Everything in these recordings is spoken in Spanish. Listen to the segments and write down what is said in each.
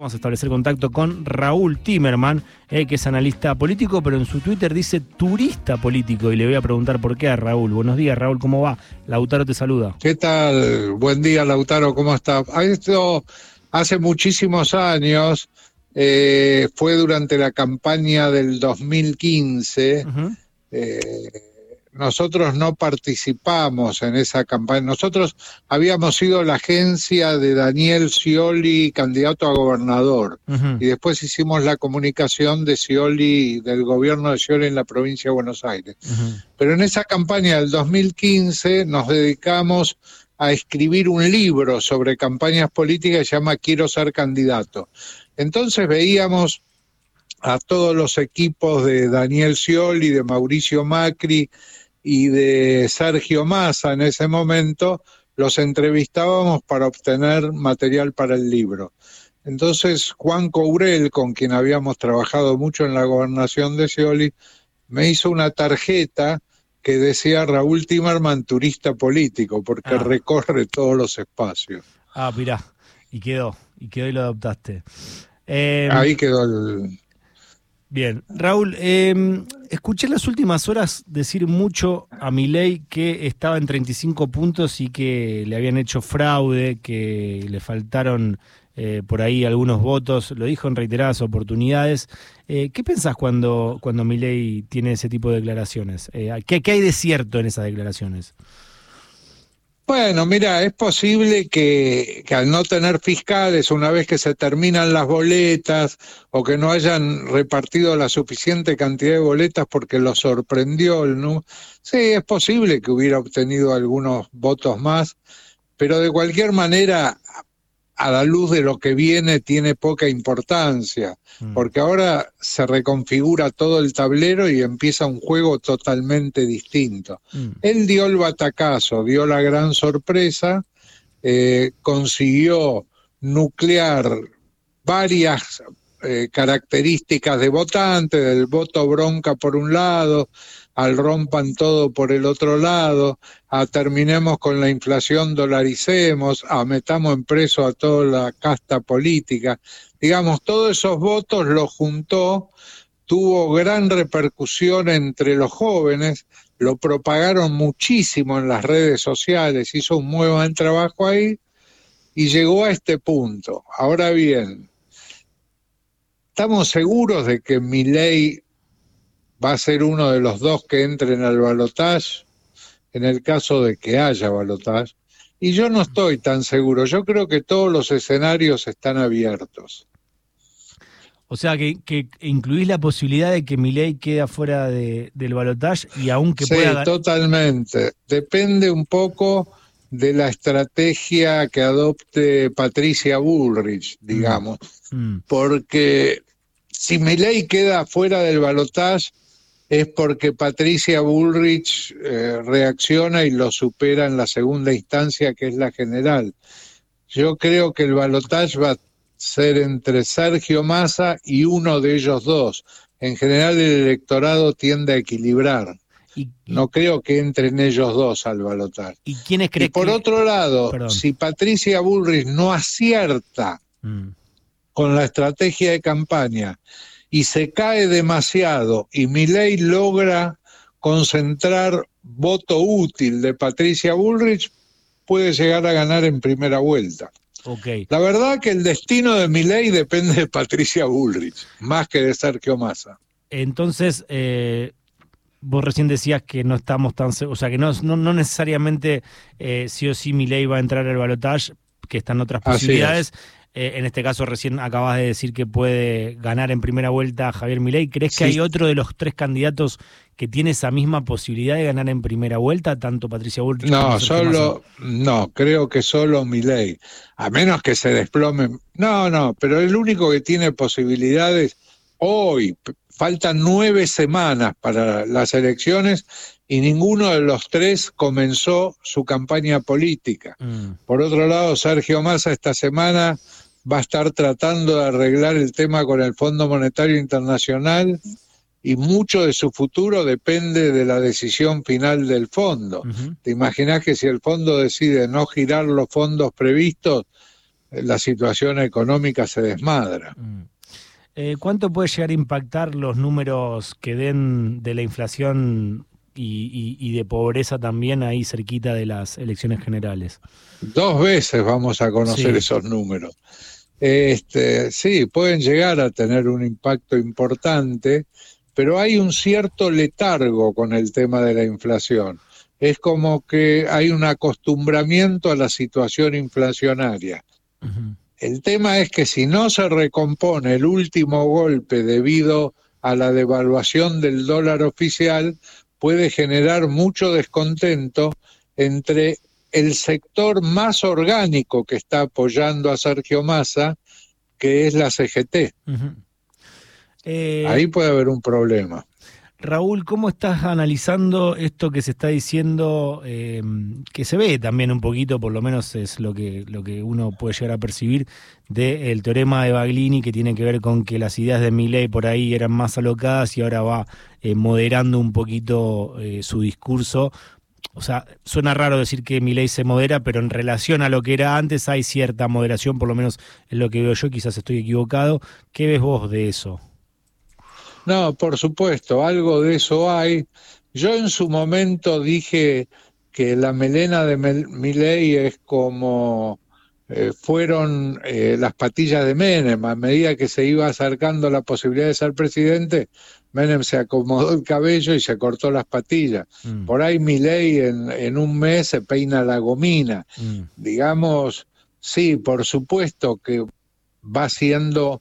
Vamos a establecer contacto con Raúl Timerman, eh, que es analista político, pero en su Twitter dice turista político. Y le voy a preguntar por qué a Raúl. Buenos días, Raúl, ¿cómo va? Lautaro te saluda. ¿Qué tal? Buen día, Lautaro, ¿cómo está? Esto hace muchísimos años, eh, fue durante la campaña del 2015. Nosotros no participamos en esa campaña. Nosotros habíamos sido la agencia de Daniel Scioli, candidato a gobernador, y después hicimos la comunicación de Scioli, del gobierno de Scioli en la provincia de Buenos Aires. Pero en esa campaña del 2015 nos dedicamos a escribir un libro sobre campañas políticas que se llama Quiero ser candidato. Entonces veíamos a todos los equipos de Daniel Scioli, de Mauricio Macri, y de Sergio Massa en ese momento, los entrevistábamos para obtener material para el libro. Entonces Juan Courel, con quien habíamos trabajado mucho en la gobernación de Scioli, me hizo una tarjeta que decía Raúl Timerman, turista político, porque ah. recorre todos los espacios. Ah, mirá, y quedó, y quedó y lo adoptaste. Ahí quedó el, Bien, Raúl, em, escuché en las últimas horas decir mucho a Milei que estaba en 35 puntos y que le habían hecho fraude, que le faltaron eh, por ahí algunos votos, lo dijo en reiteradas oportunidades. Eh, ¿Qué pensás cuando, cuando Milei tiene ese tipo de declaraciones? Eh, ¿qué, ¿Qué hay de cierto en esas declaraciones? Bueno, mira, es posible que, al no tener fiscales, una vez que se terminan las boletas o que no hayan repartido la suficiente cantidad de boletas porque lo sorprendió el ¿no? Sí, es posible que hubiera obtenido algunos votos más, pero de cualquier manera a la luz de lo que viene tiene poca importancia, mm. porque ahora se reconfigura todo el tablero y empieza un juego totalmente distinto. Mm. Él dio el batacazo, dio la gran sorpresa, eh, consiguió nuclear varias eh, características de votante, del voto bronca por un lado, al rompan todo por el otro lado, a terminemos con la inflación, dolaricemos, a metamos en preso a toda la casta política. Digamos, todos esos votos los juntó, tuvo gran repercusión entre los jóvenes, lo propagaron muchísimo en las redes sociales, hizo un muy buen trabajo ahí y llegó a este punto. Ahora bien, estamos seguros de que mi ley va a ser uno de los dos que entren al balotaje en el caso de que haya balotaje. Y yo no estoy tan seguro. Yo creo que todos los escenarios están abiertos. O sea, que, que incluís la posibilidad de que ley quede fuera de, del balotaje y aunque sí, pueda... totalmente. Depende un poco de la estrategia que adopte Patricia Bullrich, digamos. Mm. Mm. Porque si ley queda fuera del balotaje, es porque Patricia Bullrich eh, reacciona y lo supera en la segunda instancia, que es la general. Yo creo que el balotaje va a ser entre Sergio Massa y uno de ellos dos. En general el electorado tiende a equilibrar. no creo que entren ellos dos al balotaje. ¿Y quiénes creen Por otro lado, si Patricia Bullrich no acierta mm. con la estrategia de campaña y se cae demasiado y ley logra concentrar voto útil de Patricia Bullrich, puede llegar a ganar en primera vuelta. Okay. La verdad que el destino de ley depende de Patricia Bullrich, más que de Sergio Massa. Entonces, eh, vos recién decías que no estamos tan o sea, que no, no, necesariamente eh, sí o sí ley va a entrar al balotaje, que están otras posibilidades. Eh, en este caso, recién acabas de decir que puede ganar en primera vuelta Javier Milei. ¿Crees que hay otro de los tres candidatos que tiene esa misma posibilidad de ganar en primera vuelta, tanto Patricia Bullrich No, solo, no, creo que solo Milei. A menos que se desplome. No, no, pero el único que tiene posibilidades hoy. Faltan nueve semanas para las elecciones y ninguno de los tres comenzó su campaña política. Mm. Por otro lado, Sergio Massa esta semana va a estar tratando de arreglar el tema con el Fondo Monetario Internacional y mucho de su futuro depende de la decisión final del fondo. ¿Te imaginas que si el fondo decide no girar los fondos previstos, la situación económica se desmadra. Mm. Eh, ¿Cuánto puede llegar a impactar los números que den de la inflación y, de pobreza también ahí cerquita de las elecciones generales? Dos veces vamos a conocer esos números. Este, sí, pueden llegar a tener un impacto importante, pero hay un cierto letargo con el tema de la inflación. Es como que hay un acostumbramiento a la situación inflacionaria. El tema es que si no se recompone el último golpe debido a la devaluación del dólar oficial, puede generar mucho descontento entre el sector más orgánico que está apoyando a Sergio Massa, que es la CGT. Eh, Ahí puede haber un problema. Raúl, ¿cómo estás analizando esto que se está diciendo, eh, que se ve también un poquito, por lo menos es lo que, lo que uno puede llegar a percibir, del teorema de Baglini, que tiene que ver con que las ideas de Milley por ahí eran más alocadas y ahora va eh, moderando un poquito eh, su discurso? O sea, suena raro decir que Milley se modera, pero en relación a lo que era antes hay cierta moderación, por lo menos en lo que veo yo, quizás estoy equivocado. ¿Qué ves vos de eso? No, por supuesto, algo de eso hay. Yo en su momento dije que la melena de Milei es como eh, fueron eh, las patillas de Menem. A medida que se iba acercando la posibilidad de ser presidente, Menem se acomodó el cabello y se cortó las patillas. Mm. Por ahí Milei en, en, un mes se peina la gomina. Mm. Digamos, sí, por supuesto que va siendo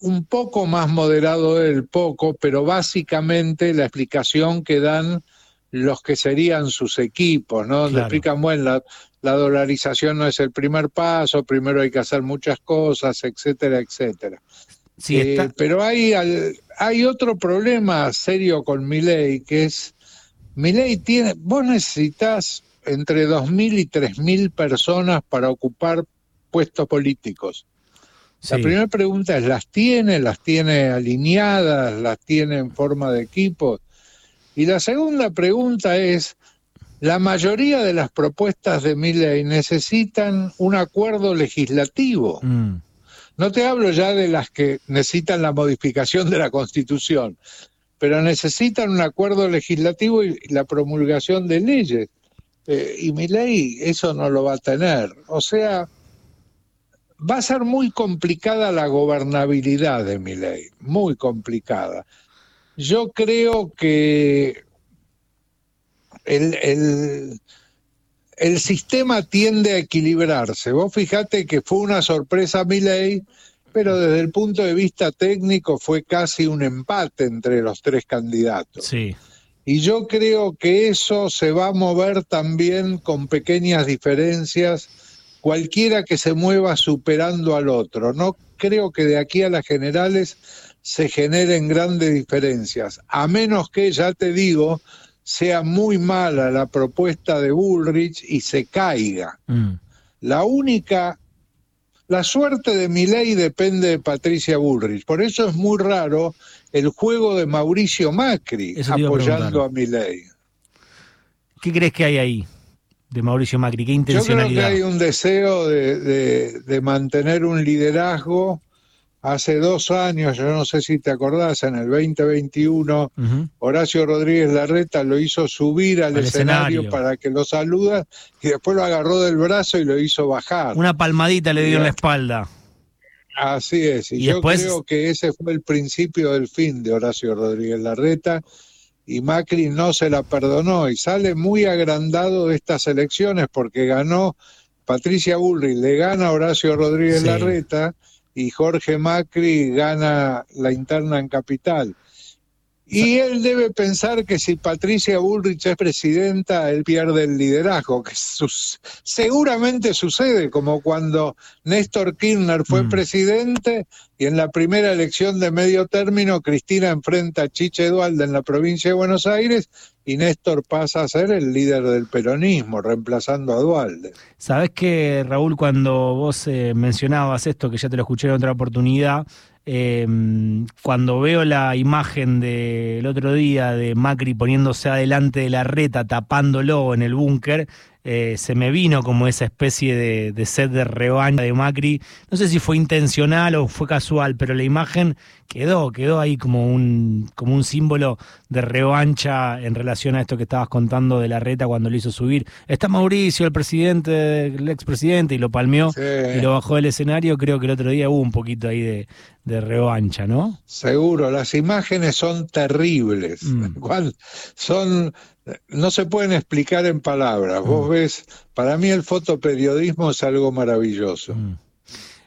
un poco más moderado del poco, pero básicamente la explicación que dan los que serían sus equipos, ¿no? Le explican, bueno, la, dolarización no es el primer paso, primero hay que hacer muchas cosas, etcétera, etcétera. Sí, eh, pero hay, hay otro problema serio con mi ley, que es, mi ley tiene, vos necesitas entre 2.000 y 3.000 personas para ocupar puestos políticos. La primera pregunta es, ¿las tiene? ¿Las tiene alineadas? ¿Las tiene en forma de equipo? Y la segunda pregunta es, la mayoría de las propuestas de mi ley necesitan un acuerdo legislativo. Mm. No te hablo ya de las que necesitan la modificación de la Constitución, pero necesitan un acuerdo legislativo y la promulgación de leyes. Eh, y mi ley eso no lo va a tener. O sea, va a ser muy complicada la gobernabilidad de mi ley, muy complicada. Yo creo que el, el, sistema tiende a equilibrarse. Vos fijate que fue una sorpresa mi ley, pero desde el punto de vista técnico fue casi un empate entre los tres candidatos. Sí. Y yo creo que eso se va a mover también con pequeñas diferencias cualquiera que se mueva superando al otro. No creo que de aquí a las generales se generen grandes diferencias, a menos que, ya te digo, sea muy mala la propuesta de Bullrich y se caiga. Mm. La única, la suerte de mi ley depende de Patricia Bullrich, por eso es muy raro el juego de Mauricio Macri apoyando a, a mi ley. ¿Qué crees que hay ahí? De Mauricio Macri? ¿Qué intencionalidad? Yo creo que hay un deseo de, mantener un liderazgo. Hace dos años, yo no sé si te acordás, en el 2021, Horacio Rodríguez Larreta lo hizo subir al, escenario, para que lo saluda y después lo agarró del brazo y lo hizo bajar. Una palmadita le dio en la espalda. Así es, y, yo creo que ese fue el principio del fin de Horacio Rodríguez Larreta y Macri no se la perdonó y sale muy agrandado de estas elecciones porque ganó Patricia Bullrich, le gana Horacio Rodríguez Larreta y Jorge Macri gana la interna en Capital. Y él debe pensar que si Patricia Bullrich es presidenta, él pierde el liderazgo, que seguramente sucede, como cuando Néstor Kirchner fue mm. presidente y en la primera elección de medio término Cristina enfrenta a Chiche Dualde en la provincia de Buenos Aires y Néstor pasa a ser el líder del peronismo, reemplazando a Dualde. Sabes que, Raúl, cuando vos eh, mencionabas esto, que ya te lo escuché en otra oportunidad, Em, cuando veo la imagen del otro día de Macri poniéndose adelante de la reta, tapándolo en el búnker, eh, se me vino como esa especie de, de sed de rebaña de Macri. No sé si fue intencional o fue casual, pero la imagen quedó, quedó ahí como un, como un símbolo de revancha en relación a esto que estabas contando de la reta cuando lo hizo subir. Está Mauricio, el presidente, el expresidente, y lo palmeó y lo bajó del escenario. Creo que el otro día hubo un poquito ahí de, de revancha, ¿no? Seguro, las imágenes son terribles. Mm. Son no se pueden explicar en palabras. Vos mm. ves, para mí el fotoperiodismo es algo maravilloso. Mm.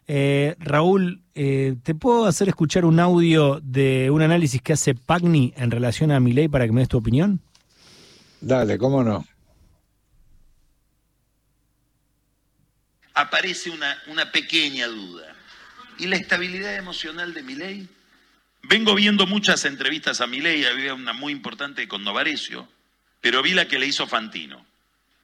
Eh, Raúl, eh, ¿te puedo hacer escuchar un audio de un análisis que hace Pagni en relación a mi ley para que me des tu opinión? Dale, cómo no. Aparece una, una pequeña duda. ¿Y la estabilidad emocional de mi ley? Vengo viendo muchas entrevistas a mi ley, había una muy importante con Novarecio, pero vi la que le hizo Fantino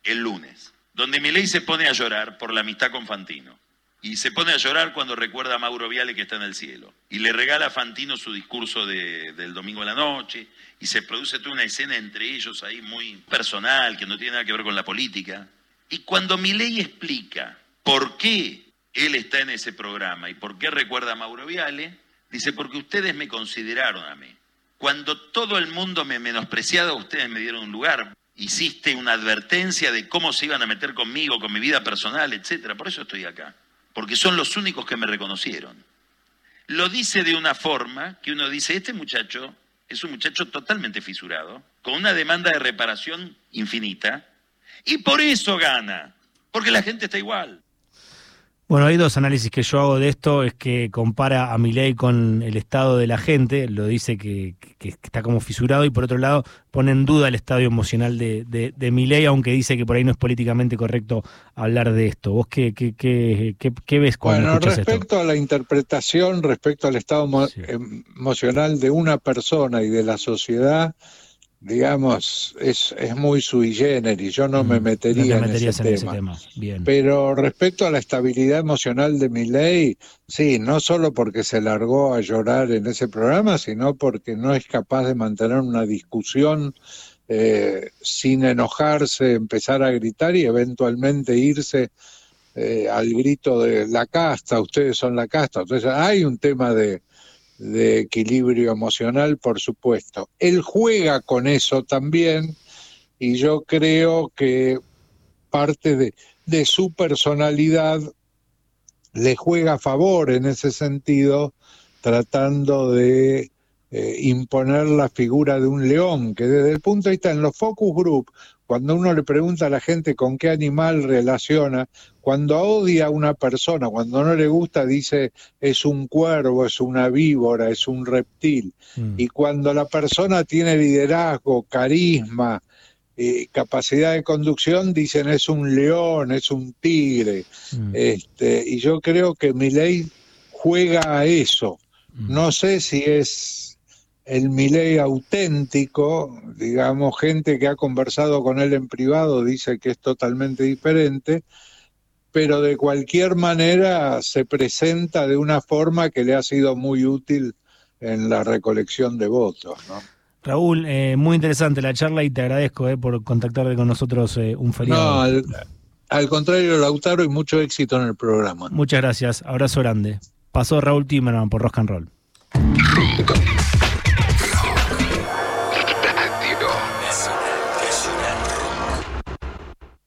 el lunes, donde Milei se pone a llorar por la amistad con Fantino. Y se pone a llorar cuando recuerda a Mauro Viale que está en el cielo. Y le regala a Fantino su discurso del domingo de la noche. Y se produce toda una escena entre ellos ahí muy personal, que no tiene nada que ver con la política. Y cuando Milei explica por qué él está en ese programa y por qué recuerda a Mauro Viale, dice, porque ustedes me consideraron a mí. Cuando todo el mundo me menospreciaba, ustedes me dieron un lugar. Hiciste una advertencia de cómo se iban a meter conmigo, con mi vida personal, etcétera. Por eso estoy acá. Porque son los únicos que me reconocieron. Lo dice de una forma que uno dice, este muchacho es un muchacho totalmente fisurado, con una demanda de reparación infinita, y por eso gana, porque la gente está igual. Bueno, hay dos análisis que yo hago de esto, es que compara a Milei con el estado de la gente, lo dice que, está como fisurado, y por otro lado pone en duda el estado emocional de, de, de Milei, aunque dice que por ahí no es políticamente correcto hablar de esto. ¿Vos qué, qué, qué, qué ves cuando bueno, respecto a la interpretación, respecto al estado emocional de una persona y de la sociedad, digamos, es, es muy sui generis, yo no me metería en, ese, tema. Pero respecto a la estabilidad emocional de mi ley, sí, no solo porque se largó a llorar en ese programa, sino porque no es capaz de mantener una discusión eh, sin enojarse, empezar a gritar y eventualmente irse eh, al grito de la casta, ustedes son la casta. Entonces hay un tema de, de equilibrio emocional, por supuesto. Él juega con eso también y yo creo que parte de, de su personalidad le juega a favor en ese sentido, tratando de eh, imponer la figura de un león, que desde el punto de vista en los focus group, cuando uno le pregunta a la gente con qué animal relaciona, cuando odia a una persona, cuando no le gusta, dice es un cuervo, es una víbora, es un reptil. Mm. Y cuando la persona tiene liderazgo, carisma, eh, capacidad de conducción, dicen es un león, es un tigre. Mm. Este, y yo creo que mi ley juega a eso. Mm. No sé si es el Milei auténtico, digamos, gente que ha conversado con él en privado dice que es totalmente diferente, pero de cualquier manera se presenta de una forma que le ha sido muy útil en la recolección de votos. ¿no? Raúl, eh, muy interesante la charla y te agradezco eh, por contactarte con nosotros eh, un feriado. No, al, contrario, Lautaro, y mucho éxito en el programa. Muchas gracias, abrazo grande. Pasó Raúl Timerman por Rock and Roll.